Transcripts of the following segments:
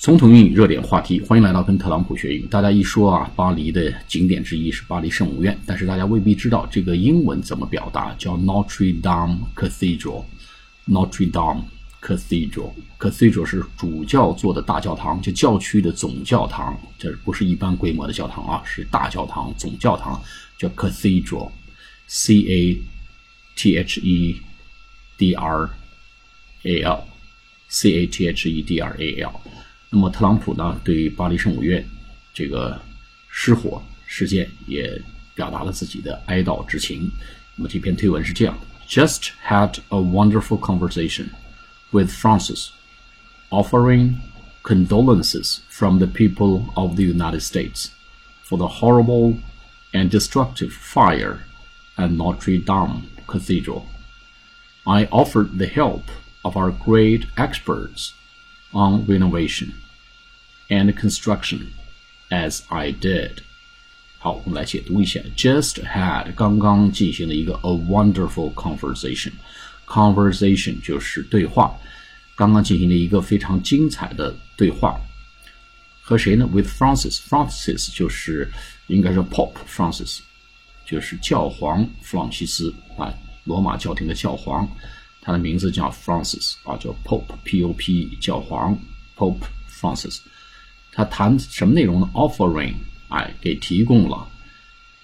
总统英语热点话题，欢迎来到跟特朗普学英语。大家一说啊，巴黎的景点之一是巴黎圣母院，但是大家未必知道这个英文怎么表达，叫 Notre Dame Cathedral。Notre Dame Cathedral，Cathedral 是主教座的大教堂，就教区的总教堂，这不是一般规模的教堂啊，是大教堂、总教堂，叫 Cathedral，C A T H E D R A L，C A T H E D R A L。那么特朗普呢，对于巴黎圣母院这个失火事件也表达了自己的哀悼之情。那么这篇推文是这样：Just had a wonderful conversation with Francis, offering condolences from the people of the United States for the horrible and destructive fire at Notre Dame Cathedral. I offered the help of our great experts on renovation and construction as I did. 好，我们来解读一下。Just had 刚刚进行了一个 a wonderful conversation。conversation 就是对话，刚刚进行了一个非常精彩的对话。和谁呢？With Francis。Francis 就是应该是 Pope Francis，就是教皇弗朗西斯啊，罗马教廷的教皇。 他的名字叫 Francis 啊，叫 Pope，P-O-P，教皇 Pope Francis。他谈什么内容呢？Offering，哎，给提供了，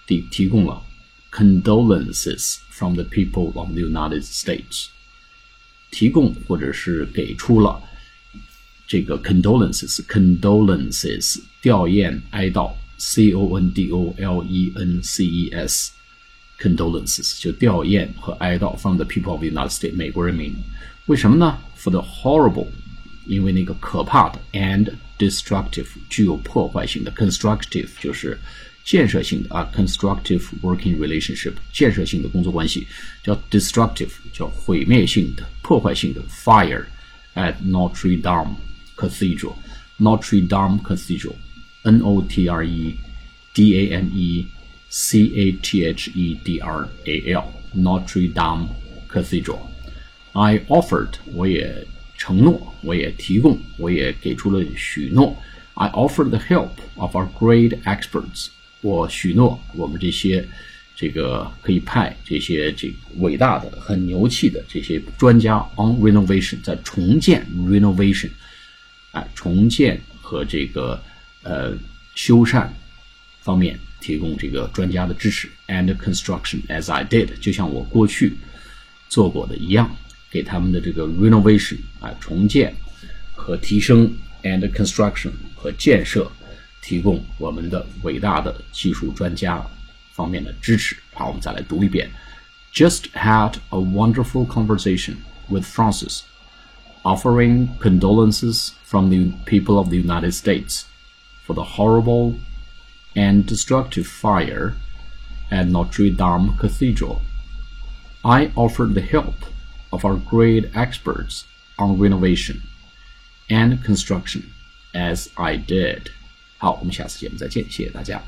提提供了 condolences from the people of the United States，提供或者是给出了这个 condolences，condolences 吊唁哀悼，C-O-N-D-O-L-E-N-C-E-S。 condolences 就吊唁和哀悼 from the people of the United States 美国人民，为什么呢？For the horrible，因为那个可怕的 and destructive 具有破坏性的 constructive 就是建设性的啊 constructive working relationship 建设性的工作关系叫 destructive 叫毁灭性的破坏性的 fire at Notre Dame Cathedral Notre Dame Cathedral N O T R E D A M E C A T H E D R A L Notre Dame Cathedral. I offered，我也承诺，我也提供，我也给出了许诺。I offered the help of our great experts。我许诺我们这些这个可以派这些这伟大的、很牛气的这些专家 on renovation，在重建 renovation，哎，重建和这个呃修缮方面。提供这个专家的支持，and construction as I did，就像我过去做过的一样，给他们的这个 renovation 啊重建和提升，and construction 和建设提供我们的伟大的技术专家方面的支持。好，我们再来读一遍：Just had a wonderful conversation with Francis, offering condolences from the people of the United States for the horrible and destructive fire at Notre Dame Cathedral. I offered the help of our great experts on renovation and construction as I did. 好，我们下次节目再见，谢谢大家。